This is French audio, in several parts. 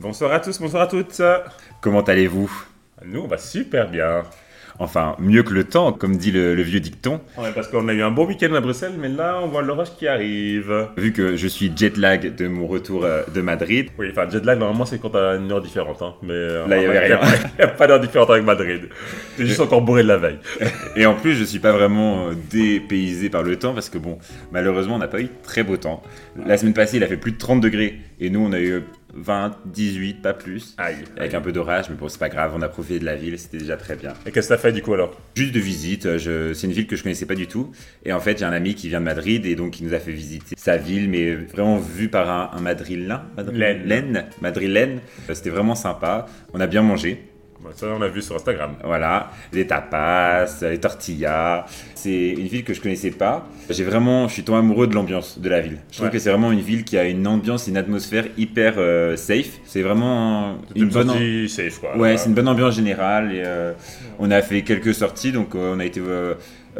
Bonsoir à tous, bonsoir à toutes. Comment allez-vous? Nous, on va super bien. Enfin, mieux que le temps, comme dit le, le vieux dicton. Ouais, parce qu'on a eu un bon week-end à Bruxelles, mais là, on voit l'orage qui arrive. Vu que je suis jet lag de mon retour euh, de Madrid, Oui, enfin, jet lag, normalement, c'est quand t'as une heure différente. Hein. Mais euh, Là, il y avait rien. pas- Il n'y a pas d'heure différente avec Madrid. T'es juste encore bourré de la veille. et en plus, je suis pas vraiment euh, dépaysé par le temps parce que bon, malheureusement, on n'a pas eu très beau temps. La semaine passée, il a fait plus de 30 degrés et nous, on a eu 20, 18, pas plus. Aïe. Avec un peu d'orage, mais bon, c'est pas grave, on a profité de la ville, c'était déjà très bien. Et qu'est-ce que t'as fait du coup alors? Juste de visite, euh, je... c'est une ville que je connaissais pas du tout. Et en fait, j'ai un ami qui vient de Madrid et donc il nous a fait visiter sa ville, mais vraiment vu par un, un madrilène. Madrilène. Madrilène. Euh, C'était vraiment sympa. On a bien mangé. Bah, Ça, on a vu sur Instagram. Voilà, les tapas, les tortillas. C'est une ville que je connaissais pas. J'ai vraiment, je suis tombé amoureux de l'ambiance de la ville. Je trouve Ouais. que c'est vraiment une ville qui a une ambiance, une atmosphère hyper euh, safe. C'est vraiment une bonne. am- safe, quoi. Ouais, c'est une bonne ambiance générale. Et, euh, on a fait quelques sorties, donc euh, on a été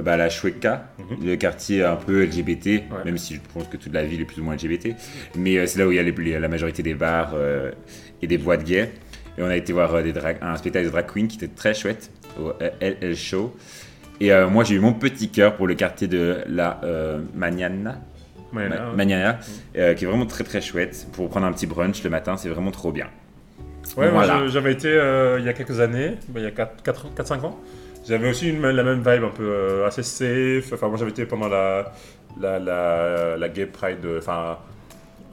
bah, à la Chueca, Mhm. le quartier un peu LGBT, même si je pense que toute la ville est plus ou moins LGBT. Mais c'est là où il y a les- les- la majorité des bars et des boîtes gays. Et on a été voir euh, des drag- un spectacle de drag queen qui était très chouette au LL Show. Et euh, moi, j'ai eu mon petit cœur pour le quartier de la euh, Mañana, Ouais, Ma- euh, qui est vraiment très très chouette pour prendre un petit brunch le matin. C'est vraiment trop bien. Ouais, moi, Voilà. je- j'avais été euh, il y a quelques années, bah, il y a 4-5 ans. J'avais aussi une- la même vibe un peu euh, assez safe. Enfin, moi j'avais été pendant la, la, la, la Gay Pride, euh, enfin,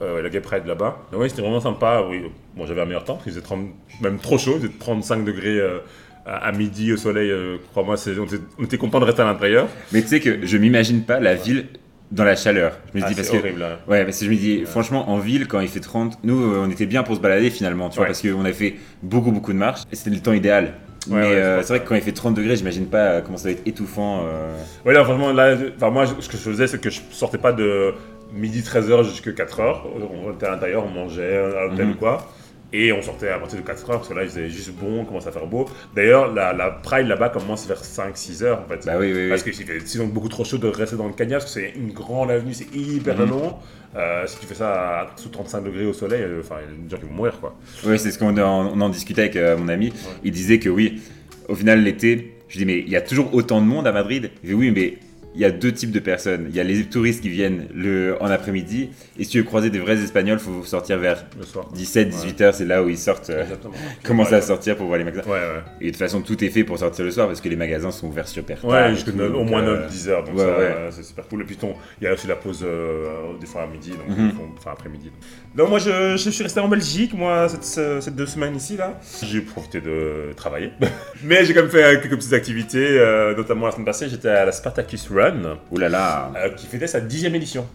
euh, la Gay Pride là-bas. Donc, oui, c'était vraiment sympa. Oui, bon, j'avais un meilleur temps, parce qu'il faisait 30, même trop chaud, il faisait 35 degrés euh, à, à midi au soleil. euh, Crois-moi, on était, était content de rester à l'intérieur. Mais tu sais que je m'imagine pas la ville dans la chaleur. Je me Ah, dis parce que horrible. hein. ouais, parce que je me dis franchement en ville quand il fait 30, nous euh, on était bien pour se balader finalement, tu vois, Ouais. parce qu'on a fait beaucoup beaucoup de marches et c'était le temps idéal. Ouais, Mais euh, c'est vrai que quand il fait 30 degrés, j'imagine pas comment ça va être étouffant. euh. Ouais, là, franchement, là, je- enfin, moi, ce que je faisais, c'est que je sortais pas de midi 13h jusqu'à 4h. On était à l'intérieur, on mangeait à l'hôtel Mhm. ou quoi. Et on sortait à partir de 4h, parce que là, il faisait juste bon, on commençait à faire beau. D'ailleurs, la, la Pride là-bas commence vers 5-6h, en fait. Bah oui, oui, oui. Parce que s'il fait sinon beaucoup trop chaud de rester dans le cagnard, parce que c'est une grande avenue, c'est hyper Mhm. long. Euh, si tu fais ça à sous 35 degrés au soleil, euh, enfin, il y a des gens qui vont mourir, quoi. Ouais, c'est ce qu'on en, on en discutait avec euh, mon ami. Il disait que oui, au final l'été, je dis mais il y a toujours autant de monde à Madrid. Il dit oui, mais il y a deux types de personnes. Il y a les touristes qui viennent le, en après-midi et si tu veux croiser des vrais Espagnols, faut sortir vers Le soir. 17-18 heures, c'est là où ils sortent, euh, commencent Ouais, à sortir pour voir les magasins. Ouais, ouais. Et de toute façon, tout est fait pour sortir le soir parce que les magasins sont ouverts super tard. Ouais, jusqu'à au moins euh, 9-10 heures, donc ouais, ouais. euh, c'est super cool. Et puis il y a aussi la pause euh, des fois à midi, donc font- enfin après-midi. Donc moi je, je suis resté en Belgique, moi, cette, ce- cette deux semaines ici là. J'ai profité de travailler. Mais j'ai quand même fait euh, quelques petites activités, euh, notamment la semaine passée, j'étais à la Spartacus Run, Ouh là là. euh, qui fêtait sa dixième édition.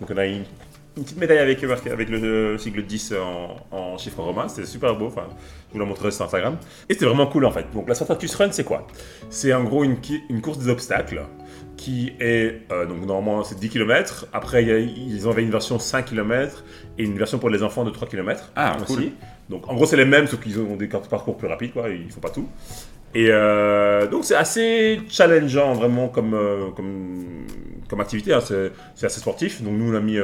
Donc on a une, une petite médaille avec, avec le, le sigle 10 en, en chiffre romain, c'était super beau, enfin, je vous la montrerai sur Instagram. Et c'était vraiment cool en fait. Donc la Spartacus Run c'est quoi? C'est en gros une, course des obstacles qui est, euh, donc normalement c'est 10 km, après y a- ils avaient une version 5 km et une version pour les enfants de 3 km Ah, aussi. cool. Donc en gros c'est les mêmes sauf qu'ils ont des cartes parcours plus rapides quoi, il faut pas tout. Et euh, donc c'est assez challengeant vraiment comme, euh, activité, hein. c'est assez sportif. Donc nous on a mis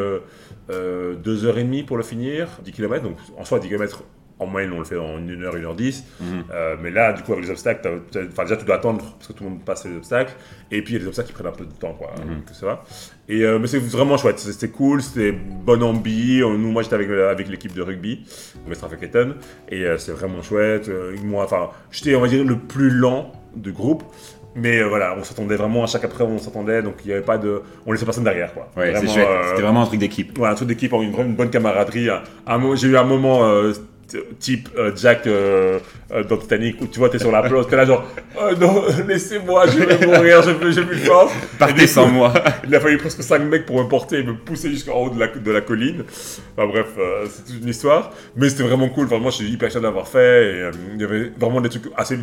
2h30 pour le finir, 10 km, donc en soi 10 km en moyenne on le fait en 1h, 1h10. Mhm. Euh, mais là, du coup, avec les obstacles, déjà, tu dois attendre parce que tout le monde passe les obstacles. Et puis, il y a des obstacles qui prennent un peu de temps, quoi. Donc, ça va. Et, euh, mais c'est vraiment chouette. C'était cool, c'était bonne ambi. Euh, Nous, moi, j'étais avec, avec l'équipe de rugby, Mestre Ketten. Et euh, c'est vraiment chouette. Moi, enfin, j'étais, on va dire, le plus lent du groupe. Mais euh, voilà, on s'attendait vraiment à chaque après, on s'attendait. Donc, il n'y avait pas de. On laissait personne derrière, quoi. Ouais, Vraiment, euh, C'était vraiment un truc d'équipe. Ouais, un truc d'équipe, une, une bonne camaraderie. J'ai eu un moment euh, type euh, Jack euh, euh, dans Titanic où tu vois, t'es sur la plage, t'es là genre, oh non, laissez-moi, je vais mourir, plus j'ai plus de force. Partez sans moi. Il a fallu presque 5 mecs pour me porter et me pousser jusqu'en haut de la, de la colline. Enfin bref, c'est toute une histoire. Mais c'était vraiment cool. Enfin, moi, je suis hyper fier d'avoir fait. Il y avait vraiment des trucs assez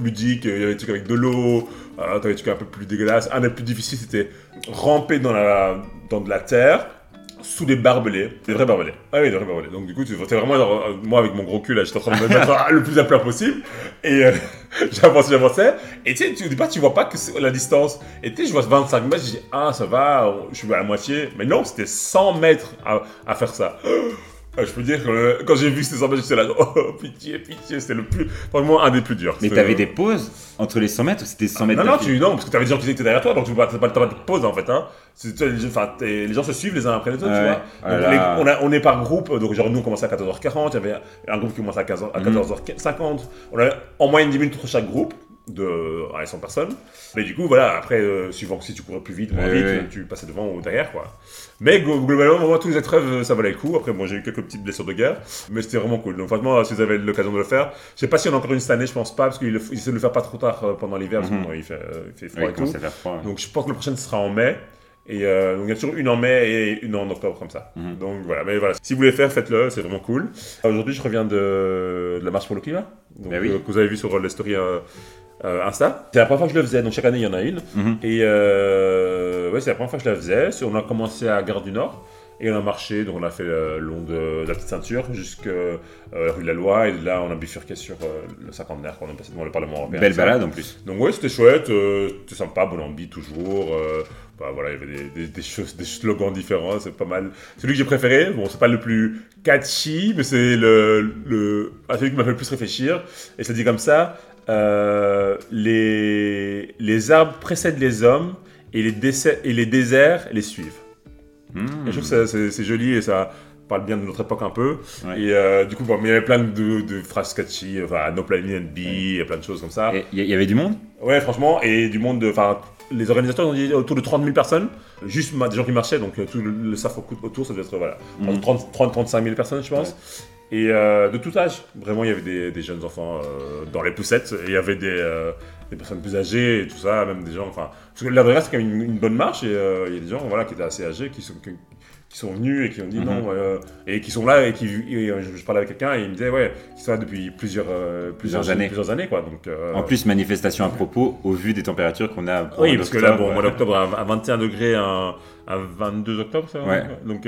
ludiques. Il y avait des trucs avec de l'eau. T'avais des trucs un peu plus dégueulasses. Un des plus difficiles, c'était ramper dans, la, dans de la terre sous des barbelés, des vrais barbelés. Ah oui, des vrais barbelés. Donc du coup, tu t'es vraiment genre, euh, moi avec mon gros cul là, j'étais en train de me mettre le plus à plat possible. Et euh, j'avançais, j'avançais. Et tu sais, au départ, tu vois pas que la distance. Et tu sais, je vois 25 mètres, je dis, ah, ça va, je suis à la moitié. Mais non, c'était 100 mètres à, à faire ça. Ah, je peux dire que euh, quand j'ai vu ces images, j'étais là, oh pitié, pitié, c'était le plus, vraiment un des plus durs. Mais t'avais euh, des pauses entre les 100 mètres ou c'était 100 mètres Non, non, tu, non, parce que t'avais des gens qui étaient derrière toi, donc tu n'as pas, pas de pause en fait. Hein. Les, les gens se suivent les uns après les autres, Ouais. tu vois. Les- on, a- on est par groupe, donc genre nous on commençait à 14h40, il y avait un groupe qui commençait à, 15 à Mhm. 14h50. On a en moyenne 10 minutes entre chaque groupe de allez, 100 personnes. Mais du coup, voilà, après, euh, suivant que si tu courais plus vite, moins vite, tu passais devant ou derrière, quoi. Mais glo- globalement, moi, tous les épreuves, euh, ça valait le coup. Après, bon, j'ai eu quelques petites blessures de guerre, mais c'était vraiment cool. Donc, franchement, si vous avez l'occasion de le faire, je sais pas si on a encore une cette année, je pense pas, parce ils essaient de le faire pas trop tard euh, pendant l'hiver, parce que Mhm. fait, euh, fait froid et tout. Donc je pense que le prochain sera en mai. Et euh, donc il y a toujours une en mai et une en octobre comme ça. Mhm. Donc voilà, mais voilà. Si vous voulez faire, faites-le, c'est vraiment cool. Aujourd'hui, je reviens de, de la marche pour le climat. Donc, oui. euh, que vous avez vu sur stories euh, euh, Insta. C'est la première fois que je le faisais, donc chaque année il y en a une. Mhm. Et ouais, c'est la première fois que je la faisais. On a commencé à Gare du Nord. Et on a marché, donc on a fait le long de, la petite ceinture jusqu'à euh, rue de la Loi. Et là, on a bifurqué sur euh, le cinquantenaire qu'on est passé devant le Parlement européen. Belle balade en plus. Donc ouais, c'était chouette, euh, c'était sympa, bon ambi toujours. euh, bah, voilà, il y avait des, des, des choses, des slogans différents, c'est pas mal. Celui que j'ai préféré, bon, c'est pas le plus catchy, mais c'est le, le ah, celui qui m'a fait le plus réfléchir. Et ça dit comme ça euh, les, les arbres précèdent les hommes et les, décès- et les déserts les suivent. Et je trouve que c'est joli et ça parle bien de notre époque un peu. Ouais. Et euh, du coup, bon, mais il y avait plein de, de phrases catchy, enfin, No Planning and Be, il y a plein de choses comme ça. Il y, y avait du monde? Ouais, franchement, et du monde, de- enfin, les organisateurs ont dit autour de 30 000 personnes, juste des gens qui marchaient, donc euh, tout le, le staff autour, ça devait être, voilà, Mhm. 30, 30, 35 000 personnes, je pense. Et euh, de tout âge, vraiment, il y avait des, des jeunes enfants euh, dans les poussettes, et il y avait des, des personnes plus âgées, et tout ça, même des gens, enfin, parce que la c'est quand même une, bonne marche, et euh, il y a des gens, voilà, qui étaient assez âgés, qui sont, qui sont venus et qui ont dit Mhm. non, euh, et qui sont là, et qui, et, euh, je, je parlais avec quelqu'un, et il me disait, ouais, qui sont là depuis plusieurs, euh, Plusieurs années. plusieurs années, quoi, donc. euh, En plus, manifestation à propos, au vu des températures qu'on a. oui, parce que là, bon, au mois d'octobre, à à 21 degrés, à, à 22 octobre, ça Ouais. Donc,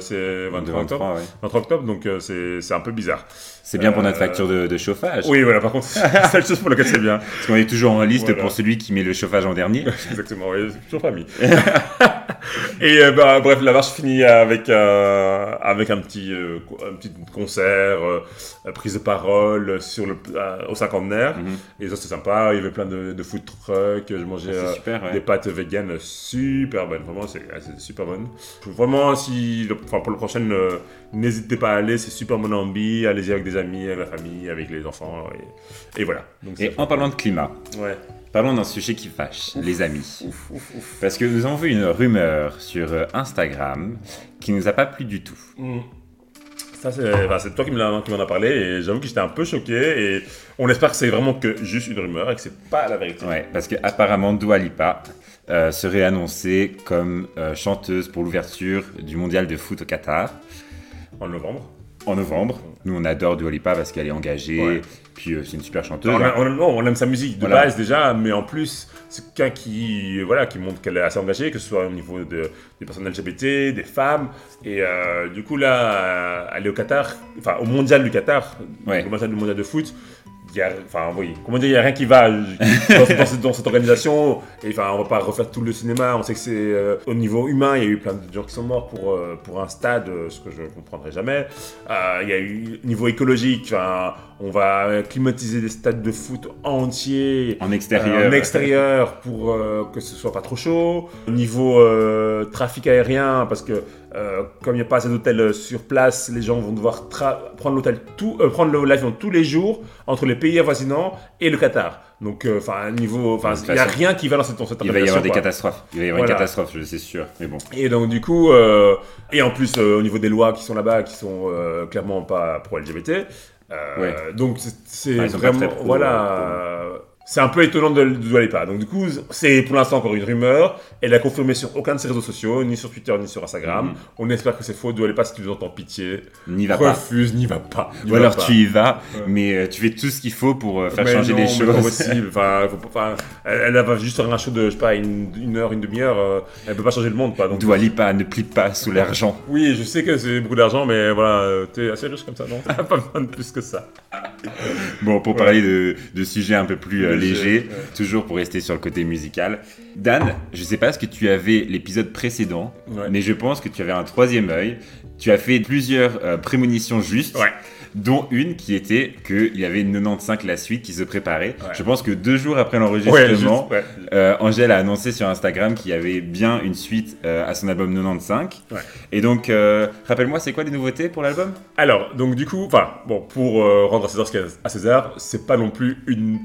c'est 23 octobre. 23, ouais. 23 octobre, donc c'est c'est un peu bizarre. C'est bien pour notre facture de, de chauffage. Oui, voilà, par contre, c'est la chose pour laquelle c'est bien. Parce qu'on est toujours en liste Voilà. pour celui qui met le chauffage en dernier. Exactement, oui, toujours pas mis. Et bah, bref, la marche finit avec, euh, avec un, petit, euh, un petit concert, euh, prise de parole sur le, au cinquantenaire. Mhm. Et ça, c'était sympa. Il y avait plein de, de food trucks. Je mangeais. C'est super, ouais. Des pâtes vegan super bonnes, vraiment, c'est c'est super bonne. Vraiment, si, le- enfin, pour le prochain, n'hésitez pas à aller, c'est super bon ambi, allez-y avec des amis, avec la famille, avec les enfants, et, et voilà. Donc, Et c'est- en parlant de climat, ouais. Parlons d'un sujet qui fâche, les amis. Ouf, ouf, ouf. Parce que nous avons vu une rumeur sur euh, Instagram qui nous a pas plu du tout. Mm. Ça, c'est enfin, c'est toi qui me l'as- qui m'en as parlé, et j'avoue que j'étais un peu choqué, et on espère que c'est vraiment que juste une rumeur, et que c'est pas la vérité. Ouais, parce que apparemment Dua Lipa euh, serait annoncée comme euh, chanteuse pour l'ouverture du mondial de foot au Qatar En novembre. En novembre. Nous, on adore Dua Lipa parce qu'elle est engagée, Ouais. puis euh, c'est une super chanteuse. On, on- non, on aime sa musique de Voilà. base déjà, mais en plus, c'est quelqu'un qui, voilà, qui montre qu'elle est assez engagée, que ce soit au niveau de, des personnes LGBT, des femmes. Et euh, du coup, là, elle est au Qatar, enfin au mondial du Qatar, Ouais. au mondial, le mondial de foot. Il y a, enfin, oui, comment dire, il n'y a rien qui va dans, dans cette, dans cette organisation. Et enfin, on va pas refaire tout le cinéma. On sait que c'est euh, au niveau humain, il y a eu plein de gens qui sont morts pour, euh, pour un stade, euh, ce que je ne comprendrai jamais. Euh, il y a eu niveau écologique, enfin, on va climatiser des stades de foot entiers. En extérieur. euh, en extérieur pour euh, que ce soit pas trop chaud. Au niveau euh, trafic aérien, parce que euh, comme il n'y a pas assez d'hôtels sur place, les gens vont devoir prendre l'hôtel tout, euh, prendre l'avion tous les jours entre les pays avoisinants et le Qatar. Donc, euh, enfin, niveau, enfin, il n'y a rien qui va dans cette, dans cette Il va y avoir des catastrophes. Il va y avoir Voilà. une catastrophe, je c'est sûr. Mais bon. Et donc du coup, euh, et en plus euh, au niveau des lois qui sont là-bas, qui sont euh, clairement pas pro LGBT, euh, Ouais. donc c'est- vraiment voilà, euh, c'est un peu étonnant de, de Dua Lipa. Donc du coup, c'est pour l'instant encore une rumeur. Elle a confirmé sur aucun de ses réseaux sociaux, ni sur Twitter ni sur Instagram. Mhm. On espère que c'est faux. Dua Lipa, si tu nous entends, pitié, N'y va pas. refuse, n'y va pas. Ou alors pas. tu y vas, Ouais. mais euh, tu fais tout ce qu'il faut pour euh, faire Mais changer non, les pas choses. possible. Enfin, faut pas- enfin, elle, elle va juste faire un show de, je sais pas, une, une heure, une demi-heure. euh, elle peut pas changer le monde, quoi. Donc, Dua Lipa ne plie pas sous l'argent. Oui, je sais que c'est beaucoup d'argent, mais voilà, euh, t'es assez riche comme ça, non? Pas besoin de plus que ça. Bon, pour Ouais. parler de, de sujets un peu plus Léger, toujours pour rester sur le côté musical. Dan, je sais pas ce que tu avais l'épisode précédent, Ouais. mais je pense que tu avais un troisième œil tu as fait plusieurs euh, prémonitions justes. Ouais. Dont une qui était qu'il y avait une 95 la suite qui se préparait. Ouais. Je pense que deux jours après l'enregistrement, ouais. euh, Angèle a annoncé sur Instagram qu'il y avait bien une suite euh, à son album 95. Ouais. Et donc, euh, rappelle-moi, c'est quoi les nouveautés pour l'album? Alors, donc du coup, enfin, bon, pour rendre à César ce qu'il y a à César, c'est pas non plus une,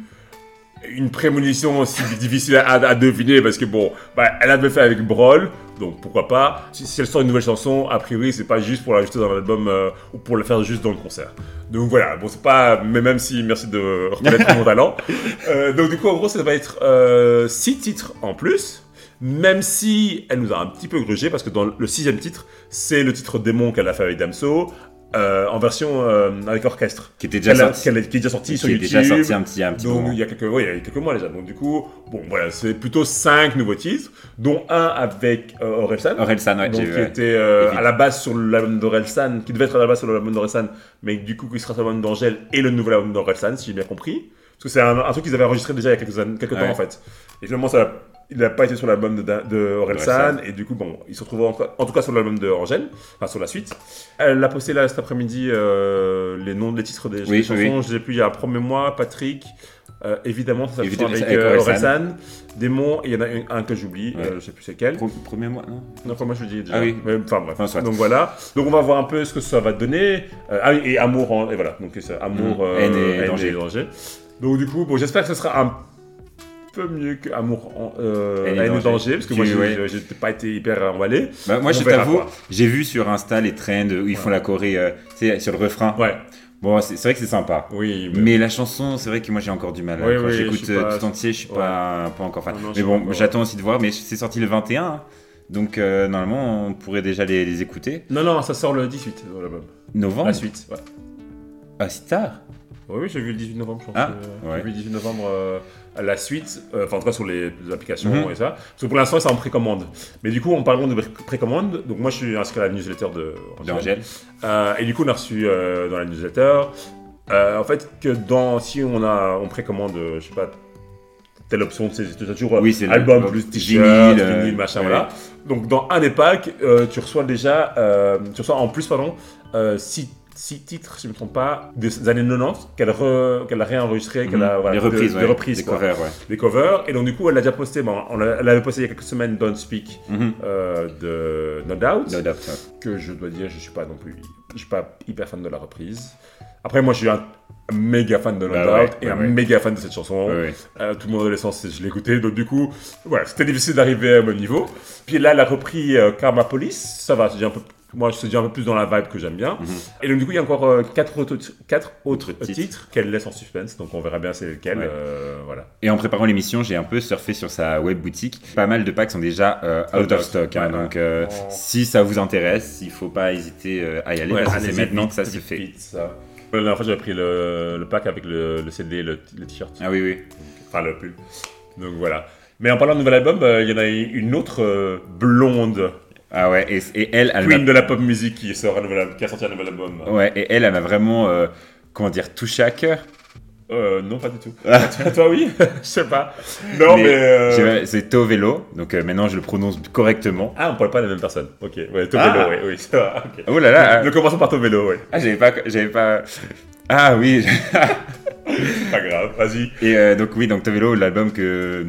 une prémonition aussi difficile à, à deviner parce que bon, bah, elle avait fait avec Brawl, donc pourquoi pas. Si, si elle sort une nouvelle chanson, a priori, c'est pas juste pour l'ajouter dans l'album euh, ou pour le faire juste dans le concert. Donc voilà, bon, c'est pas, mais même si, merci de reconnaître mon talent. Euh, donc du coup, en gros, ça va être 6 titres en plus. Même si elle nous a un petit peu grugé, parce que dans le sixième titre, c'est le titre Démon qu'elle a fait avec Damso, euh, en version euh, avec orchestre. Qui était déjà sorti. qui est déjà sorti sur Qui est YouTube. déjà sorti un petit, un petit donc moment. il y a quelques, ouais, il y a quelques mois déjà. Donc du coup, bon voilà, c'est plutôt cinq nouveaux titres, dont un avec euh, Orelsan. Orelsan, ouais, donc, qui vu, ouais. était euh, à la base sur l'album d'Orelsan, qui devait être à la base sur l'album d'Orelsan, mais du coup qui sera sur l'album d'Angèle et le nouvel album d'Orelsan, si j'ai bien compris. Parce que c'est un, un truc qu'ils avaient enregistré déjà il y a quelques, années, quelques temps en fait. Et finalement, ça, il n'a pas été sur l'album de, de Orelsan, et du coup, bon, il se retrouve en, en tout cas sur l'album de Angèle, enfin sur la suite. Elle a posté là cet après-midi euh, les noms des titres des, Oui, des chansons. oui. Je l'ai plus il y a Promets-moi, Patrick. euh, évidemment, ça, ça Évidemment, avec, avec euh, Orelsan. Orelsan, Démon, et il y en a un, un que j'oublie, Ouais. euh, je sais plus c'est quel. Premier mois, non Non, enfin, moi je le dis déjà. Ah oui. Mais, Enfin bref. Enfin, soit. donc voilà. Donc on va voir un peu ce que ça va donner. Euh, ah oui, et amour, en- et voilà. Donc c'est amour, Mhm. euh, Haine et danger. Donc du coup, bon, j'espère que ce sera un peu mieux que amour, en, euh, haine et danger. danger, parce que moi j'ai ouais. pas été hyper emballé. Bah, moi, On je t'avoue, j'ai vu sur Insta les trends où ils font la choré euh, sur le refrain. Ouais. Bon, c'est c'est vrai que c'est sympa. Oui. mais- Mais la chanson, c'est vrai que moi j'ai encore du mal. Oui, Quand oui, j'écoute euh, pas- tout entier, je suis Ouais. pas, pas encore fan. Non, non, mais bon, j'attends aussi de voir. Mais c'est sorti le 21, hein. donc euh, normalement on pourrait déjà les, les écouter. Non, non, ça sort le 18, euh, l'album. Novembre La suite. Ouais. Ah, si tard Oui, oui, j'ai vu le 18 novembre, je pense. Ah, ouais. J'ai vu le 18 novembre euh, à la suite, euh, enfin en tout cas sur les, les applications Mhm. et ça. Parce que pour l'instant, c'est en précommande. Mais du coup, en parlant de pré- précommande, donc moi je suis inscrit à la newsletter de. Euh, et du coup, on a reçu euh, dans la newsletter, en fait, que dans, si on a, on précommande, je sais pas, telle option, c'est toujours Oui, album le plus t-shirt, vinyle, machin, ouais. voilà. Donc dans un des packs, tu reçois déjà, tu reçois en plus, pardon, 6 titres, si je ne me trompe pas, des années 90 qu'elle re- qu'elle a réenregistré, qu'elle a Mhm. voilà, les reprises, de- ouais. des reprises, Des covers, ouais. des covers. Et donc du coup, elle l'a déjà posté, bon, on l'a- elle l'avait posté il y a quelques semaines, Don't Speak Mhm. euh, de No Doubt No doubt, ouais. que je dois dire, je suis pas non plus, je suis pas hyper fan de la reprise. Après, moi, je suis un méga fan de No Bah Doubt et ouais, un ouais. méga fan de cette chanson. Ouais. Euh, tout mon adolescence, je l'ai écouté, donc du coup, voilà, c'était difficile d'arriver au même niveau. Puis là, elle a repris euh, Karma Police, ça va, c'est déjà un peu, moi, je suis déjà un peu plus dans la vibe que j'aime bien. Mhm. Et donc du coup, il y a encore euh, quatre autres, quatre autres Autres titres, titres. qu'elle laisse en suspense, donc on verra bien c'est lequel. Ouais. euh, voilà. Et en préparant l'émission, j'ai un peu surfé sur sa web boutique. Pas mal de packs sont déjà euh, out of stock. hein, Ouais, donc, euh, Oh. si ça vous intéresse, il faut pas hésiter à y aller Ouais, parce que c'est maintenant que ça se fait. ça. La dernière fois, j'avais pris le, le pack avec le, le CD, le, le t-shirt. Ah oui, oui. Enfin, le pull. Donc voilà. Mais en parlant de nouvel album, euh, il y en a une autre euh, blonde Ah ouais, et, et elle, elle queen de la pop music qui, sort un nouvel qui a sorti un nouvel album. ouais, et elle, elle m'a vraiment, euh, comment dire, touché à cœur. Euh, non, pas du tout. toi, toi, oui Je sais pas. Non, mais. Mais euh, C'est Tovelo, donc euh, maintenant je le prononce correctement. Ah, on parle pas de la même personne. Ok, ouais, Tovelo, Ah. oui, oui, ça va. Oh là là, Nous commençons par Tovelo, oui. ah, j'avais pas, j'avais pas. Ah oui. Pas grave, vas-y. Et euh, donc oui, donc Tovelo, l'album que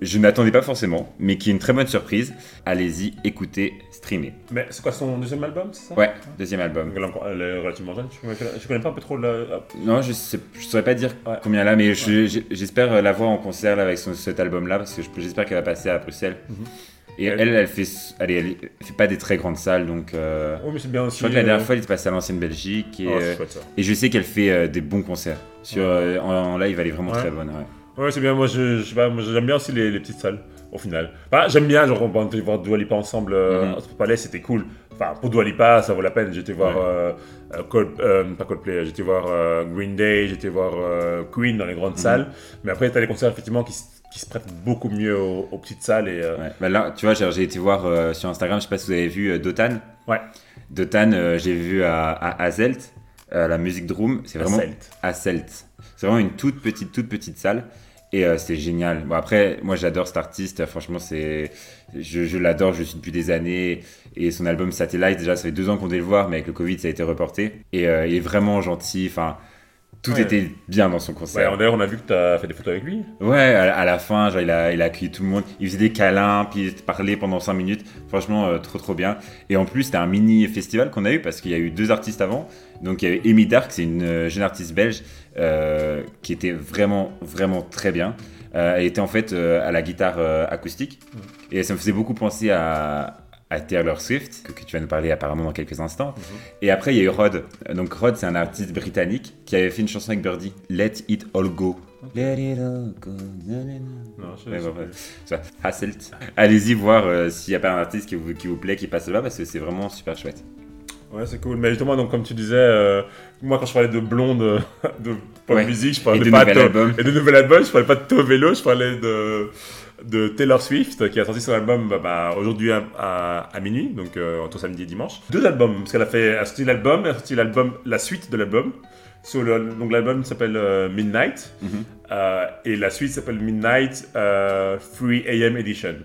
je n'attendais pas forcément, mais qui est une très bonne surprise. Allez-y, écoutez, Mais c'est quoi son deuxième album, c'est ça? Ouais, deuxième album. Elle est relativement jeune. Je connais, je connais pas un peu trop le. Non, je sais, je saurais pas dire Ouais. combien là, mais je- j'espère la voir en concert là, avec son- cet album-là, parce que je- j'espère qu'elle va passer à Bruxelles. Mhm. Et Elle- elle, elle fait, elle, elle fait pas des très grandes salles, donc. euh, Oh, mais c'est bien je aussi. crois que la dernière euh, fois, elle est passée à l'ancienne Belgique, et, oh, euh, chouette ça. et je sais qu'elle fait euh, des bons concerts. Sur, euh, en, en live, elle est vraiment Ouais. très bonne. ouais. Ouais, c'est bien. Moi, je, je sais pas, moi, j'aime bien aussi les, les petites salles, au final. Bah, j'aime bien, genre, on va voir Dua Lipa ensemble euh, Mhm. Autre Palais, c'était cool. Enfin, pour Dua Lipa, ça vaut la peine. J'étais voir, Ouais. euh, euh, Cold- euh, pas Coldplay, j'étais voir Green Day, j'étais voir Queen dans les grandes Mhm. salles. Mais après, t'as les concerts, effectivement, qui, se prêtent beaucoup mieux aux, aux petites salles. Et, Ouais. Bah là, tu vois, j'ai été voir sur Instagram, je sais pas si vous avez vu Dotan. Ouais. Dotan, j'ai vu à, à Azelt, euh, la musique drum. C'est vraiment à Celt. C'est vraiment une toute petite, toute petite salle. Et euh, c'était génial. Bon, après, moi j'adore cet artiste. Franchement, c'est, je, je l'adore. Je suis depuis des années. Et son album Satellite, déjà, ça fait deux ans qu'on devait le voir, mais avec le Covid, ça a été reporté. Et euh, il est vraiment gentil. Enfin, tout Ouais. était bien dans son Ouais, concert. d'ailleurs, on a vu que tu as fait des photos avec lui. Ouais, à, à la fin, genre, il, a, il a accueilli tout le monde. Il faisait des câlins, puis il parlait pendant 5 minutes. Franchement, euh, trop trop bien. Et en plus, c'était un mini festival qu'on a eu parce qu'il y a eu deux artistes avant. Donc, il y avait Amy Dark, c'est une euh, jeune artiste belge euh, qui était vraiment, vraiment très bien. Euh, elle était en fait à la guitare acoustique. Et ça me faisait beaucoup penser à, à Taylor Swift, que, que tu vas nous parler apparemment dans quelques instants. Et après, il y a eu Rod. Donc, Rod, c'est un artiste britannique qui avait fait une chanson avec Birdie, Let It All Go. Let it all go. na, na, na. Non, je Ouais, sais plus. ouais. Ça, Hasselt. Allez-y voir euh, s'il n'y a pas un artiste qui vous, qui vous plaît, qui passe là-bas, parce que c'est vraiment super chouette. Ouais, c'est cool. Mais justement, donc, comme tu disais, euh, moi, quand je parlais de blonde, euh, de pop Ouais. musique, je Et parlais de pas de album. et de nouvel album, je parlais pas de Vélo, je parlais de, de Taylor Swift, qui a sorti son album bah, bah, aujourd'hui à, à, à minuit, donc euh, entre samedi et dimanche. Deux albums, parce qu'elle a fait, elle a sorti l'album, elle a sorti l'album, la suite de l'album. Sur le, donc l'album s'appelle euh, Midnight, Mhm. euh, et la suite s'appelle Midnight euh, 3 AM Edition.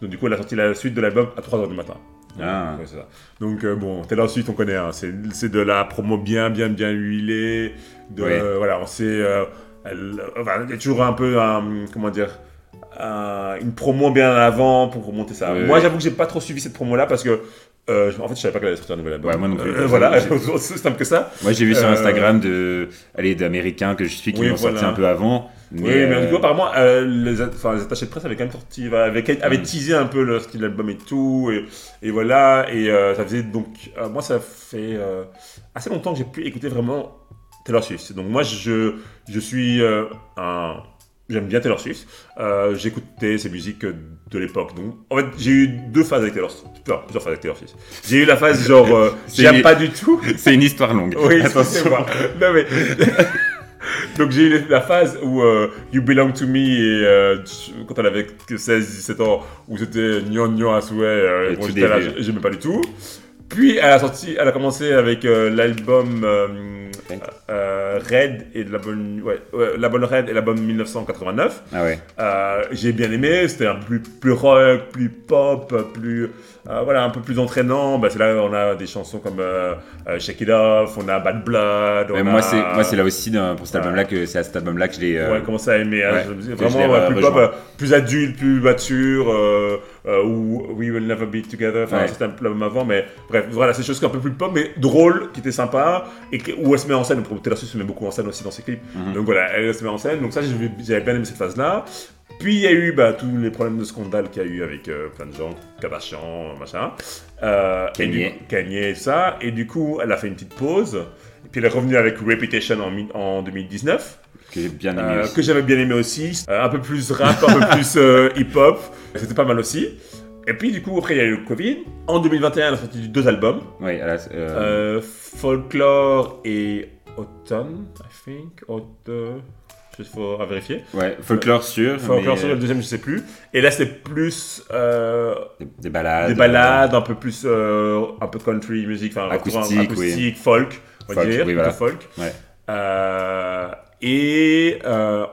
Donc du coup, elle a sorti la suite de l'album à 3h du matin. Ah. Ouais, c'est ça. Donc euh, bon, Taylor Swift, on connaît, hein, c'est de la promo bien, bien, bien huilée. De, euh, voilà, on sait, euh, elle, enfin, il y a toujours un peu, un, comment dire, un- une promo bien en avant pour remonter ça. Moi, j'avoue que j'ai pas trop suivi cette promo-là parce que, euh, en fait, je savais pas qu'elle allait sortir un nouvel album. Ouais, moi non plus. Euh, voilà, c'est simple que ça. Moi, j'ai vu sur Euh, Instagram de, allez, d'Américains que je suis qui Oui, l'ont sorti un peu avant. Mais, oui, mais du euh, coup, apparemment, euh, les, enfin, les attachés de presse avaient quand même sorti, avaient, avaient Mm. teasé un peu le style et tout, et, et voilà, et euh, ça faisait donc, euh, moi, ça fait euh, assez longtemps que j'ai pu écouter vraiment Taylor Swift. Donc moi, je, je suis euh, un, j'aime bien Taylor Swift. Euh, J'écoutais ses musiques de l'époque. Donc, en fait, j'ai eu deux phases avec Taylor Swift, plusieurs, plusieurs phases avec Taylor Swift. J'ai eu la phase genre, euh, j'aime pas du tout. c'est une histoire longue. Oui, excusez-moi. Non mais. Donc j'ai eu la phase où euh, You Belong to Me et euh, quand elle avait que 16-17 ans où c'était gnon gnon à souhait, euh, bon, j'aimais pas du tout. Puis elle a sorti, elle a commencé avec l'album euh, Red. et l'album ouais, ouais, l'album Red et l'album 1989. Ah ouais. Euh, j'ai bien aimé, c'était un peu plus, plus rock, plus pop, plus euh, voilà, un peu plus entraînant. Bah, c'est là on a des chansons comme euh, Shake It Off, on a Bad Blood. On moi, c'est, moi, c'est là aussi pour cet Ouais. album-là que c'est à cet album-là que je l'ai. Ouais, commencé à aimer. hein, ouais, je vraiment ouais, plus pop, plus adulte, plus mature, ou We Will Never Be Together. Enfin, Ouais. c'était un peu l'album avant, mais bref, voilà, c'est des choses un peu plus pop, mais drôles, qui étaient sympas, et que- où elle se met en scène. Pour Taylor Swift se met beaucoup en scène aussi dans ses clips. Mhm. Donc voilà, elle se met en scène. Donc ça, j'avais bien aimé cette phase-là. Puis il y a eu bah, tous les problèmes de scandale qu'il y a eu avec euh, plein de gens, Kardashian, machin. Euh, et Kanye. Kanye et ça. Et du coup, elle a fait une petite pause. Et puis elle est revenue avec Reputation en 2019. Que j'ai bien aimé Euh, aussi. que j'avais bien aimé aussi. Euh, un peu plus rap, un peu plus euh, hip-hop. C'était pas mal aussi. Et puis du coup, après, il y a eu le Covid. En 2021, elle a sorti deux albums. Ouais, elle a- euh, Euh, Folklore et Autumn, I think. Autumn. Il faut à vérifier. ouais, folklore sûr. Folklore mais, sur le deuxième, je sais plus. Et là, c'est plus euh, des, des balades. des balades, un peu plus un peu country music, enfin Acoustique, acoustique, folk, on va Folk, dire, oui, voilà. folk. Ouais. Euh, et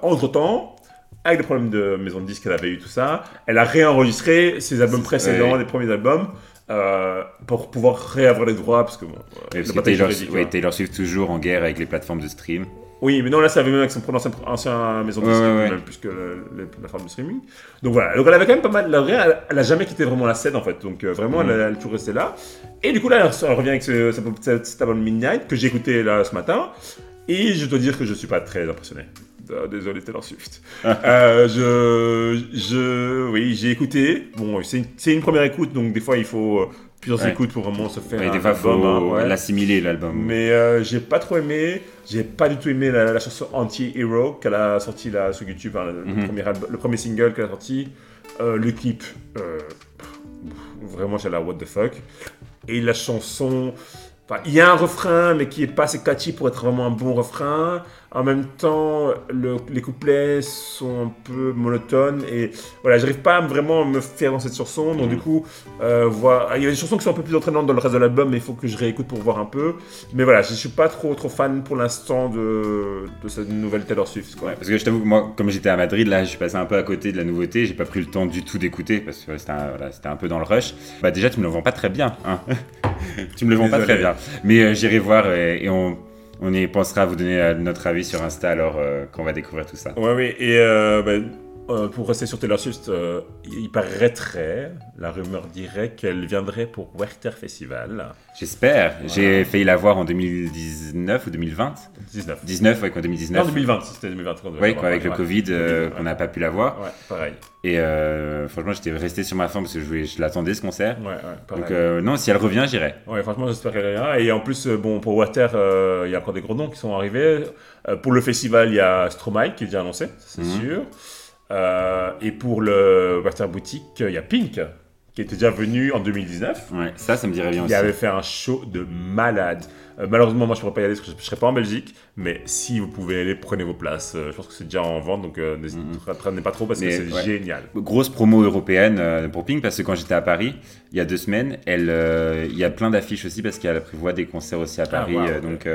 entre temps, avec le problème de maison de disques qu'elle avait eu tout ça, elle a réenregistré ses albums précédents, ouais. les premiers albums, euh, pour pouvoir réavoir les droits, parce que bon, euh, Ouais, parce que Taylor, juridique, ouais. Taylor Swift toujours en guerre avec les plateformes de stream. Oui, mais non, là, ça avait même avec son ancien, ancien maison de Ouais, ouais, ouais. même plus que la forme de streaming. Donc voilà, donc elle avait quand même pas mal. La vraie, elle, elle a jamais quitté vraiment la scène en fait. Donc euh, vraiment, Mhm. elle, elle est toujours restée là. Et du coup, là, elle, elle revient avec ce, ce- cet cet album Midnight que j'ai écouté là ce matin. Et je dois dire que je suis pas très impressionné. Euh, Désolé Taylor Swift. Euh, je, je, oui, j'ai écouté. Bon, c'est une, première écoute, donc des fois il faut euh, plusieurs Ouais. écoutes pour vraiment se faire un des fois, album, faut hein, ouais. l'assimiler l'album. Mais euh, j'ai pas trop aimé. J'ai pas du tout aimé la, la chanson Anti-Hero qu'elle a sorti là sur YouTube, hein, le, Mhm. premier album- le premier single qu'elle a sorti. Euh, le clip, euh, pff, vraiment, j'ai la what the fuck. Et la chanson, Il y a un refrain, mais qui est pas assez catchy pour être vraiment un bon refrain. En même temps, le- les couplets sont un peu monotones et voilà, j'arrive pas à vraiment me faire dans cette chanson. Donc Mhm. du coup, euh, voir- il y a des chansons qui sont un peu plus entraînantes dans le reste de l'album, mais il faut que je réécoute pour voir un peu. Mais voilà, je suis pas trop trop fan pour l'instant de, de cette nouvelle Taylor Swift. Quoi. Ouais, parce que je t'avoue que moi, comme j'étais à Madrid, là, je suis passé un peu à côté de la nouveauté. J'ai pas pris le temps du tout d'écouter parce que c'était un, voilà, peu dans le rush. Bah déjà, tu me le vends pas très bien. Hein tu me le vends pas très bien. Mais euh, j'irai voir et, et on, on y pensera à vous donner euh, notre avis sur Insta alors euh, quand on va découvrir tout ça. Ouais, oui, et euh, ben, euh, pour rester sur Taylor Swift, euh, il paraîtrait, la rumeur dirait qu'elle viendrait pour Werther Festival J'espère. Voilà. J'ai failli la voir en 2019 ou 2020. 19. 19, ouais, quoi, Non, 2019. 2020, c'était 2020. qu'on devait Ouais, l'avoir, quoi, avec le ouais. Covid, euh, qu'on n'a pas pu la voir. Ouais, pareil. Et franchement, j'étais resté sur ma faim parce que je, l'attendais ce concert. Ouais, pareil. Donc non, si elle revient, j'irai. Ouais, franchement, j'espère qu'elle là. Et en plus, bon, pour Water, euh, il y a encore des gros noms qui sont arrivés. Pour le festival, il y a Stromae qui est déjà annoncé, c'est Mhm. sûr. Euh, et pour le Water Boutique, il y a Pink qui était déjà venu en 2019. Ouais, ça, ça me dirait bien Il aussi. avait fait un show de malade. Euh, malheureusement, moi, je ne pourrais pas y aller parce que je ne serai pas en Belgique. Mais si vous pouvez aller, prenez vos places. Euh, je pense que c'est déjà en vente, donc euh, n'hésitez Mhm. prenez pas trop parce que c'est ouais. génial. Grosse promo européenne euh, pour Pink parce que quand j'étais à Paris il y a deux semaines, il y a plein d'affiches aussi parce qu'elle prévoit des concerts aussi à Paris. wow, euh, ok. donc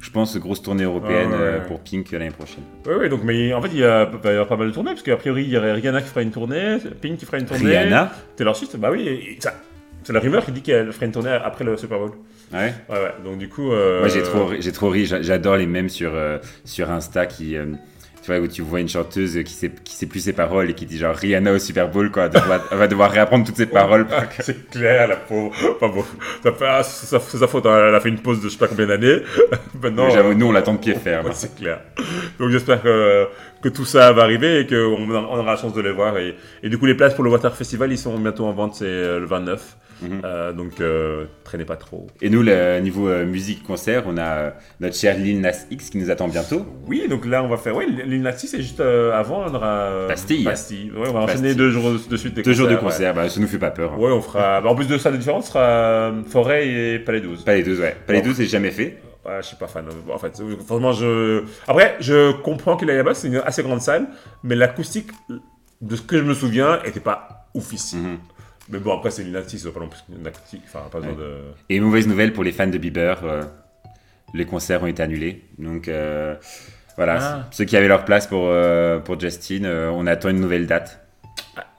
je pense grosse tournée européenne ouais, pour Pink l'année prochaine. Oui, oui, donc, mais en fait, il y, a, il y avoir pas mal de tournées parce qu'a priori, il y aurait Rihanna qui fera une tournée, Pink qui fera une tournée. Rihanna Taylor Swift, bah oui, et- et ça- c'est la rumeur qui dit qu'elle ferait une tournée après le Super Bowl. Ouais. Ouais, ouais, donc du coup. euh, Moi j'ai trop, j'ai trop ri. J'a- J'adore les mèmes sur euh, sur Insta qui euh, tu vois où tu vois une chanteuse qui sait qui sait plus ses paroles et qui dit genre Rihanna au Super Bowl quoi. Elle va, elle va devoir réapprendre toutes ses paroles. Ah, c'est clair, la pauvre. Enfin bon, ça fait- ah, c'est sa, c'est sa faute, hein, elle a fait une pause de je sais pas combien d'années. Maintenant. J'avoue, euh, nous on l'attend de pied ferme. Ouais, c'est clair. Donc j'espère que, que tout ça va arriver et qu'on on aura la chance de les voir. Et, et du coup, les places pour le Water Festival, ils sont bientôt en vente, c'est le 29. Mhm. Euh, donc euh, traînez pas trop. Et nous, le niveau euh, musique concert, on a notre cher Lil Nas X qui nous attend bientôt. Oui, donc là, on va faire. Oui, Lil Nas X, c'est juste avant, on aura. Bastille. Bastille. Ouais, on va enchaîner deux jours de suite. des Deux jours de concert, bah, ça nous fait pas peur. hein. Ouais, Ouais, on fera. bah, en plus de ça, la différence sera Forêt et Palais 12. Pas les deux, ouais. Pas les Bon. deux, c'est jamais fait. Ouais, je suis pas fan. En fait, franchement, je. Après, je comprends qu'il aille là-bas, c'est une assez grande salle, mais l'acoustique, de ce que je me souviens, était pas oufissime. Mhm. Mais bon, après, c'est une va pas non plus une. Enfin, pas besoin de. Et mauvaise nouvelle pour les fans de Bieber, euh, les concerts ont été annulés. Donc euh, voilà, Ah. ceux qui avaient leur place pour, euh, pour Justin, on attend une nouvelle date.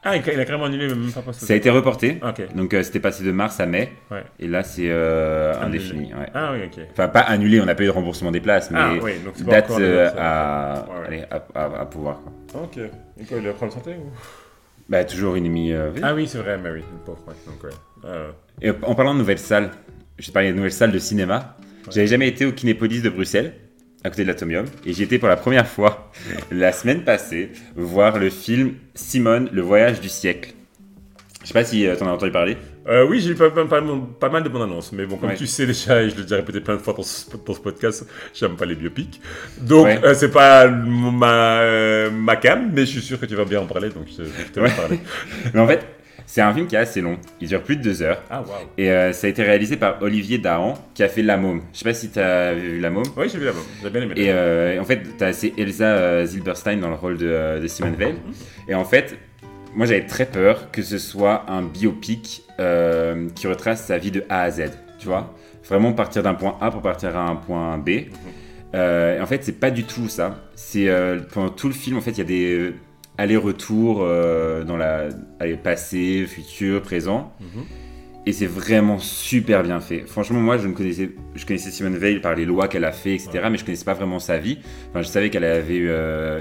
Ah, il a il a carrément annulé, même pas passé. Ça a été reporté. Ah, ok. Donc euh, c'était passé de mars à mai. Ouais. Et là c'est euh, indéfini. ouais. Ah, oui, ok. Enfin pas annulé, on n'a pas eu de remboursement des places, mais Ah, oui, donc date euh, à, Ouais, ouais. allez, à, à- à pouvoir. quoi. Ok. Et quoi, il problème de santé ou... Bah toujours une demi. euh, Ah oui, c'est vrai, mais oui, le pauvre, ouais. Donc, ouais. Euh, Et en parlant de nouvelles salles, je parler de nouvelles salles de cinéma. J'avais jamais été au Kinépolis de Bruxelles, à côté de l'Atomium, et j'y étais pour la première fois la semaine passée voir le film Simone, le voyage du siècle. Je sais pas si tu t'en as entendu parler. Euh, oui, j'ai eu pas, pas- pas- pas mal de bonnes annonces, mais bon, comme Ouais. tu sais déjà, et je l'ai déjà répété plein de fois dans ce, dans ce podcast, j'aime pas les biopics. Donc, Ouais. euh, c'est pas ma, euh, ma cam, mais je suis sûr que tu vas bien en parler, donc je, je te Ouais. parler. Mais en fait, c'est un film qui est assez long. Il dure plus de deux heures. Ah, waouh. Et euh, ça a été réalisé par Olivier Dahan, qui a fait La Môme. Je sais pas si tu as vu La Môme. Oui, j'ai vu la bombe, j'ai bien aimé. Et euh, en fait, t'as- c'est Elsa euh, Zilberstein dans le rôle de, euh, de Simone Veil. Et en fait, moi j'avais très peur que ce soit un biopic euh, qui retrace sa vie de A à Z. Tu vois Vraiment partir d'un point A pour partir à un point B. Euh, et en fait, c'est pas du tout ça. C'est euh, pendant tout le film, en fait, il y a des allers-retours dans la passé, futur, présent. Mhm. Et c'est vraiment super bien fait. Franchement, moi, je ne connaissais, je connaissais Simone Veil par les lois qu'elle a fait, etc. Mais je connaissais pas vraiment sa vie. Enfin, je savais qu'elle avait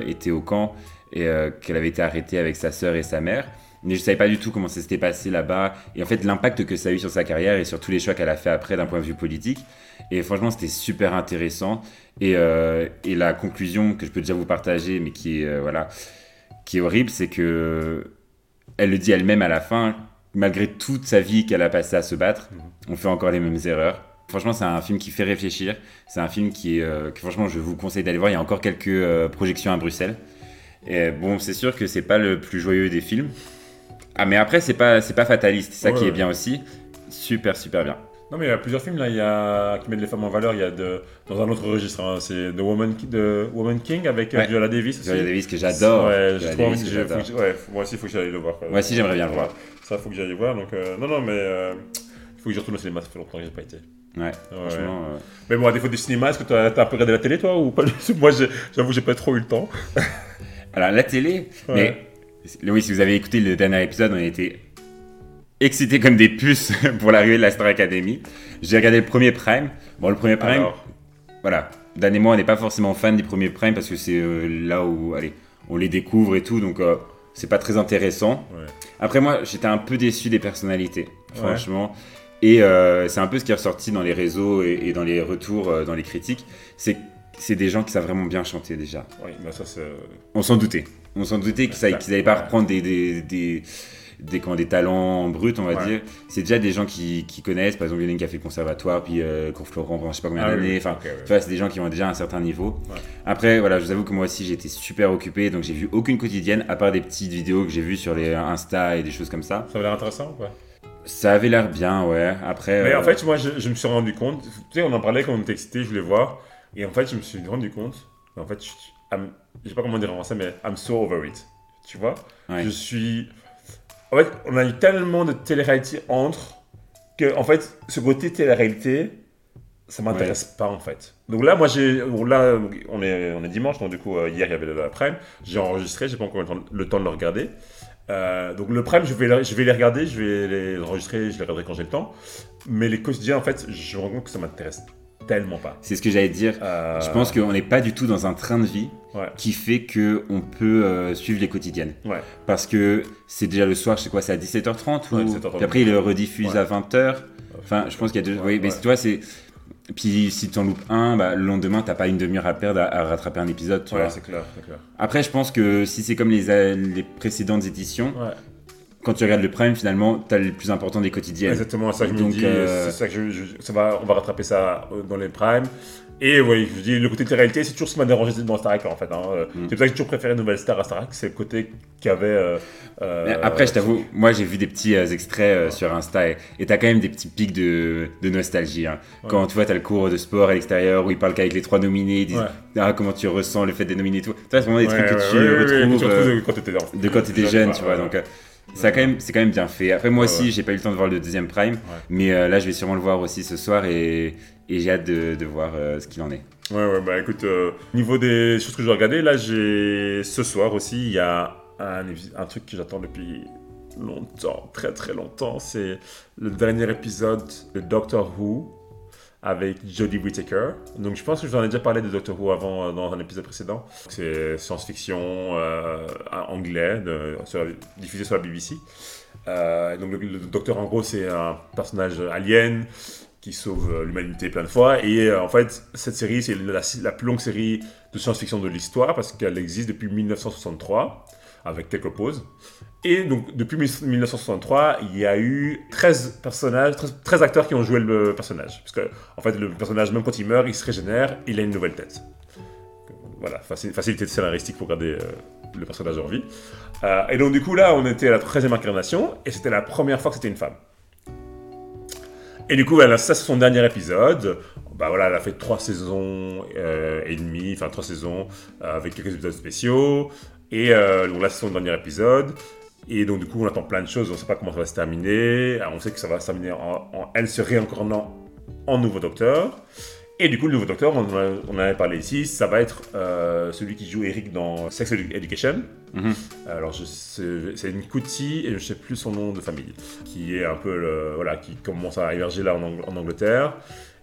été au camp et euh, qu'elle avait été arrêtée avec sa sœur et sa mère. Mais je savais pas du tout comment ça s'était passé là-bas. Et en fait, l'impact que ça a eu sur sa carrière et sur tous les choix qu'elle a fait après d'un point de vue politique. Et franchement, c'était super intéressant. Et, euh, et la conclusion que je peux déjà vous partager, mais qui est, euh, voilà, qui est horrible, c'est que elle le dit elle-même à la fin, malgré toute sa vie qu'elle a passé à se battre, on fait encore les mêmes erreurs. Franchement, c'est un film qui fait réfléchir. C'est un film qui est, euh, que franchement, je vous conseille d'aller voir. Il y a encore quelques euh, projections à Bruxelles. Et bon, c'est sûr que c'est pas le plus joyeux des films. Ah, mais après, c'est pas, c'est pas fataliste. C'est ça Ouais, qui est bien aussi. Super, super bien. Non, mais il y a plusieurs films là, il y a... qui mettent les femmes en valeur. Il y a de... dans un autre registre, hein, c'est The Woman, The Woman King avec euh, Ouais. Viola Davis. aussi. Viola Davis que j'adore. Ouais, j'ai que faut que- ouais, moi aussi, il faut que j'aille le voir. quoi. Moi aussi, j'aimerais bien le voir. Ça, faut que j'aille le voir. Donc, euh, non, non, mais euh, il faut que je retourne au cinéma. Ça fait longtemps que j'ai pas été. Ouais, Ouais. franchement. euh, Mais bon, à défaut du cinéma, est-ce que tu as, un peu regardé la télé, toi ou pas? Moi, j'avoue, j'ai pas trop eu le temps. Alors, la télé, Ouais. mais oui, si vous avez écouté le dernier épisode, on a été excités comme des puces pour l'arrivée de la Star Academy. J'ai regardé le premier Prime. Bon, le premier Prime, Alors, voilà. Dan et moi, on n'est pas forcément fan du premier Prime parce que c'est euh, là où, allez, on les découvre et tout, donc euh, c'est pas très intéressant. ouais. Après, moi, j'étais un peu déçu des personnalités, franchement. Et euh, c'est un peu ce qui est ressorti dans les réseaux et, et dans les retours, euh, dans les critiques. C'est que c'est des gens qui savent vraiment bien chanter déjà. Oui, bah ça, c'est. On s'en doutait. On s'en doutait qu'ils n'allaient pas reprendre des, des, des, des, talents bruts, on va Ouais. dire. C'est déjà des gens qui, qui connaissent. Par exemple, il y en a une qui a fait le conservatoire, puis euh, Cours Florent pendant je sais pas combien Ah d'années. oui. Enfin, tu vois, c'est des gens qui ont déjà un certain niveau. Ouais. Après, voilà, je vous avoue que moi aussi, j'étais super occupé, donc j'ai vu aucune quotidienne, à part des petites vidéos que j'ai vues sur les Insta et des choses comme ça. Ça avait l'air intéressant ou Ça avait l'air bien, ouais. Après. Mais euh, en fait, moi, je, je me suis rendu compte. Tu sais, on en parlait quand on était excité, je voulais voir. Et en fait, je me suis rendu compte. En fait, je, I'm- je sais pas comment dire en français, mais I'm so over it. Tu vois? Ouais. Je suis. En fait, on a eu tellement de télé-réalité entre que, en fait, ce côté télé-réalité, ça m'intéresse pas en fait. Donc là, moi, j'ai. Là, on est, on est dimanche, donc du coup, euh, hier, il y avait le Prime. J'ai enregistré, j'ai pas encore le temps, de le regarder. Euh, donc le Prime, je vais, je vais les regarder, je vais les enregistrer, je les regarderai quand j'ai le temps. Mais les quotidiens, en fait, je me rends compte que ça m'intéresse tellement pas. C'est ce que j'allais dire. Euh, Je pense qu'on n'est pas du tout dans un train de vie Ouais. qui fait que on peut euh, suivre les quotidiennes. Ouais. Parce que c'est déjà le soir, je sais quoi, c'est à 17h30 ou... Ouais, 17h30. Puis après, il le rediffuse à 20h. Enfin, je pense qu'il y a deux... Oui, mais tu vois, c'est... Puis si tu en loupes un, bah, le lendemain, t'as pas une demi-heure à perdre à, à rattraper un épisode, tu Ouais, c'est clair. Après, je pense que si c'est comme les, les précédentes éditions, Ouais. Quand tu regardes le Prime, finalement, t'as le plus important des quotidiennes. Exactement, ça que je me dis, euh, c'est ça que je, je- ça va, on va rattraper ça euh, dans les primes. Et oui, je dis, le côté de réalité, c'est toujours ce qui m'a dérangé dans Star Trek en fait. hein. Euh, Mm. C'est pour ça que j'ai toujours préféré Nouvelle Star à Star Trek, c'est le côté qu'il y avait. euh, euh, Après, je t'avoue, moi j'ai vu des petits euh, extraits euh, sur Insta et et t'as quand même des petits pics de, de nostalgie. hein. Quand tu vois, t'as le cours de sport à l'extérieur où ils parlent qu'avec les trois nominés, ils disent Ouais. ah, comment tu ressens le fait d'être nominé et tout. Ça, c'est vraiment des trucs que tu retrouves tu euh, de quand t'étais jeune, tu vois. Donc, euh, ça quand même, c'est quand même bien fait. Après, moi aussi, j'ai pas eu le temps de voir le deuxième Prime, mais euh, là, je vais sûrement le voir aussi ce soir et, et j'ai hâte de, de voir euh, ce qu'il en est. Ouais, ouais, bah écoute, euh, niveau des choses que je dois regarder, là, j'ai. Ce soir aussi, il y a un, un truc que j'attends depuis longtemps, très très longtemps. C'est le dernier épisode de Doctor Who avec Jodie Whittaker. Donc, je pense que je vous en ai déjà parlé de Doctor Who avant euh, dans un épisode précédent. C'est science-fiction euh, anglais, diffusé sur la BBC. Euh, donc, le, le docteur, en gros, c'est un personnage alien qui sauve l'humanité plein de fois. Et en fait, cette série, c'est la plus longue série de science-fiction de l'histoire parce qu'elle existe depuis 1963, avec quelques pauses. Et donc, depuis 1963, il y a eu 13 personnages, 13, 13 acteurs qui ont joué le personnage. Parce que, en fait, le personnage, même quand il meurt, il se régénère, il a une nouvelle tête. Voilà, faci- facilité scénaristique pour garder euh, le personnage en vie. Euh, et donc, du coup, là, on était à la 13e incarnation, et c'était la première fois que c'était une femme. Et du coup, ça c'est son dernier épisode. Bah voilà, elle a fait trois saisons euh, et demie, enfin trois saisons avec quelques épisodes spéciaux. Et euh, donc là, c'est son dernier épisode. Et donc du coup, on attend plein de choses. On ne sait pas comment ça va se terminer. Alors, on sait que ça va se terminer en, en elle se réincarnant en nouveau docteur. Et du coup, le nouveau docteur, on, en a- on en avait parlé ici, ça va être euh, celui qui joue Eric dans Sex Education. Mhm. Alors, c'est une Kuti et je ne sais plus son nom de famille, qui est un peu le, voilà, qui commence à émerger là en Angleterre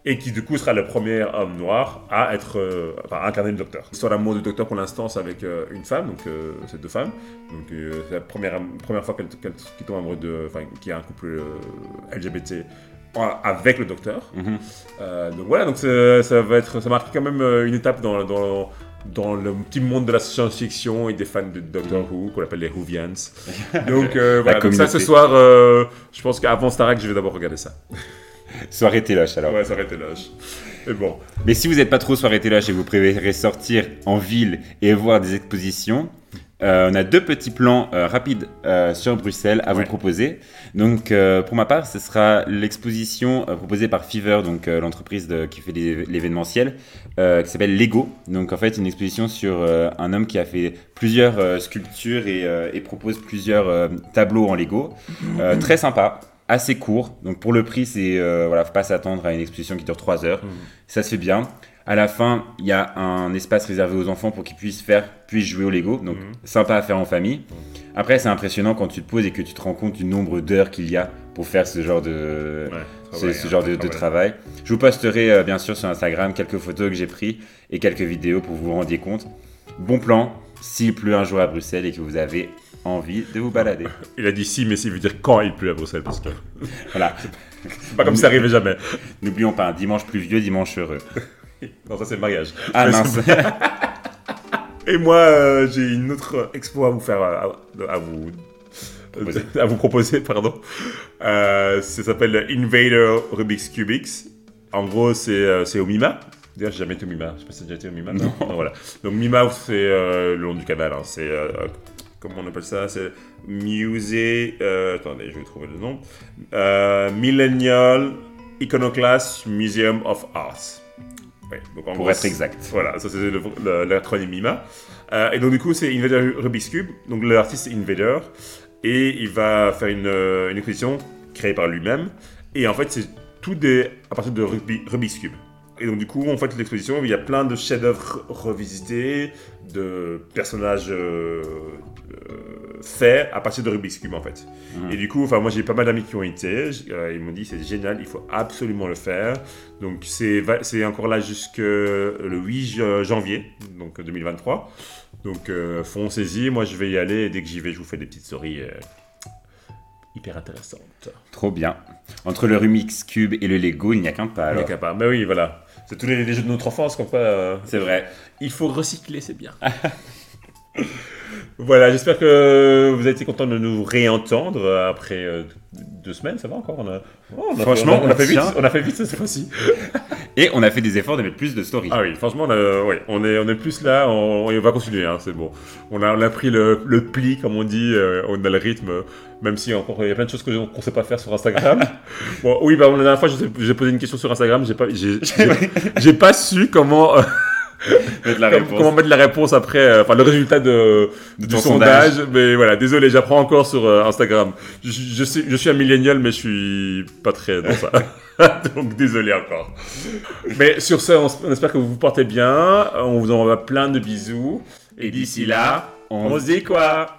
et qui du coup sera le premier homme noir à être, euh, enfin, à incarner le docteur. L'histoire d'amour du docteur pour l'instant, c'est avec euh, une femme, donc euh, c'est deux femmes. Donc euh, c'est la première, première fois qu'elle tombe amoureux de, enfin, qu'il y a un couple euh, LGBT avec le docteur. Mhm. Donc voilà, donc ça, va être, ça marque quand même une étape dans, dans, dans le petit monde de la science-fiction et des fans de Doctor Who, qu'on appelle les Whovians. Donc euh, voilà, donc ça ce soir, euh, je pense qu'avant Star Trek, je vais d'abord regarder ça. Soirée téloche alors. Ouais, été lâche. Mais bon, Mais si vous n'êtes pas trop soirée téloche et vous préférez sortir en ville et voir des expositions, Euh, on a deux petits plans euh, rapides euh, sur Bruxelles à vous proposer. Donc, pour ma part, ce sera l'exposition proposée par Fever, donc l'entreprise qui fait l'événementiel, qui s'appelle Lego. Donc, en fait, une exposition sur un homme qui a fait plusieurs sculptures et, et propose plusieurs tableaux en Lego. Euh, très sympa, assez court. Donc, pour le prix, c'est euh, voilà, faut pas s'attendre à une exposition qui dure 3 heures. Mhm. Ça se fait bien. À la fin, il y a un espace réservé aux enfants pour qu'ils puissent faire, puissent jouer au Lego. Donc, Mhm. sympa à faire en famille. Après, c'est impressionnant quand tu te poses et que tu te rends compte du nombre d'heures qu'il y a pour faire ce genre de, Ouais, travail, ce hein, genre de, de travail. Je vous posterai euh, bien sûr sur Instagram quelques photos que j'ai prises et quelques vidéos pour que vous vous rendiez compte. Bon plan, s'il pleut un jour à Bruxelles et que vous avez envie de vous balader. Il a dit si, mais ça veut dire quand il pleut à Bruxelles, parce que Voilà. c'est pas comme si ça arrivait jamais. N'oublions pas, un dimanche pluvieux, dimanche heureux. Non, ça c'est le mariage. Ah Mais mince. Et moi, euh, j'ai une autre expo à vous faire, euh, à, à vous Proposer. à vous proposer, pardon. Euh, ça s'appelle Invader Rubik's Cubix. En gros, c'est au MIMA. D'ailleurs, j'ai jamais été au MIMA. Je sais pas si t'as déjà été au MIMA. Non. voilà. Donc MIMA, c'est euh, le long du canal. hein. C'est euh, comment on appelle ça C'est Musée. euh, attendez, je vais trouver le nom. Euh, Millennial Iconoclast Museum of Art. Ouais, donc en Pour gros, être exact. voilà, ça c'est l'acronyme MIMA. Euh, et donc du coup, c'est Invader Rubik's Cube. Donc l'artiste Invader. Et il va faire une, euh, une exposition créée par lui-même. Et en fait, c'est tout des, à partir de Rubi- Rubik's Cube. Et donc du coup, en fait, l'exposition, il y a plein de chefs-d'œuvre revisités, de personnages euh, euh, faits à partir de Rubik's Cube en fait. Mhm. Et du coup, enfin moi j'ai pas mal d'amis qui ont été, euh, ils m'ont dit c'est génial, il faut absolument le faire. Donc c'est encore là jusque le 8 j- janvier, donc 2023. Donc foncez-y, moi je vais y aller et dès que j'y vais, je vous fais des petites stories hyper intéressantes. Trop bien. Entre le Rumix Cube et le Lego, il n'y a qu'un pas. alors. Mais capable. Mais oui, voilà. C'est tous les, les jeux de notre enfance comme quoi. euh, C'est vrai. il faut recycler, c'est bien. voilà, j'espère que vous avez été content de nous réentendre après euh, deux semaines, ça va encore on a, oh, on a Franchement, fait, on, a, on a on fait vite, on a fait vite cette fois-ci. Et on a fait des efforts de mettre plus de stories. Ah oui, franchement, on, a- on, est, on est plus là, on, on va continuer, hein, c'est bon. On a, on a pris le, le pli, comme on dit, euh, on a le rythme, même si encore il y a plein de choses que- qu'on ne sait pas faire sur Instagram. bon, oui, bah, la dernière fois, j'ai posé une question sur Instagram, pas, j'ai pas su comment, euh, Mettre la Comme- réponse. Comment mettre la réponse après, euh, enfin le résultat de, De du sondage. Mais voilà, désolé, j'apprends encore sur euh, Instagram. Je, je, suis, je suis un millénial, mais je suis pas très dans ça. Donc désolé encore. Mais sur ce, on, on espère que vous vous portez bien. On vous envoie plein de bisous. Et d'ici là, on se dit quoi?